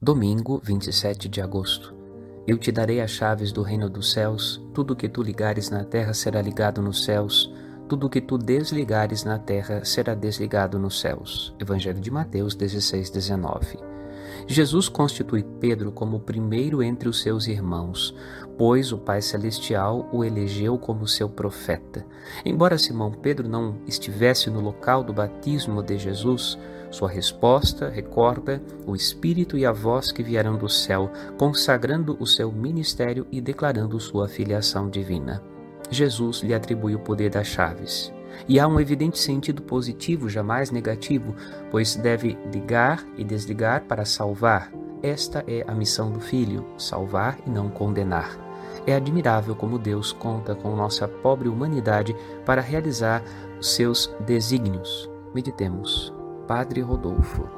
Domingo, 27 de agosto. Eu te darei as chaves do reino dos céus. Tudo que tu ligares na terra será ligado nos céus. Tudo que tu desligares na terra será desligado nos céus. Evangelho de Mateus 16, 19. Jesus constitui Pedro como o primeiro entre os seus irmãos, pois o Pai Celestial o elegeu como seu profeta. Embora Simão Pedro não estivesse no local do batismo de Jesus, sua resposta recorda o Espírito e a voz que vieram do céu, consagrando o seu ministério e declarando sua filiação divina. Jesus lhe atribui o poder das chaves. E há um evidente sentido positivo, jamais negativo, pois deve ligar e desligar para salvar. Esta é a missão do Filho: salvar e não condenar. É admirável como Deus conta com nossa pobre humanidade para realizar os seus desígnios. Meditemos. Padre Rodolfo.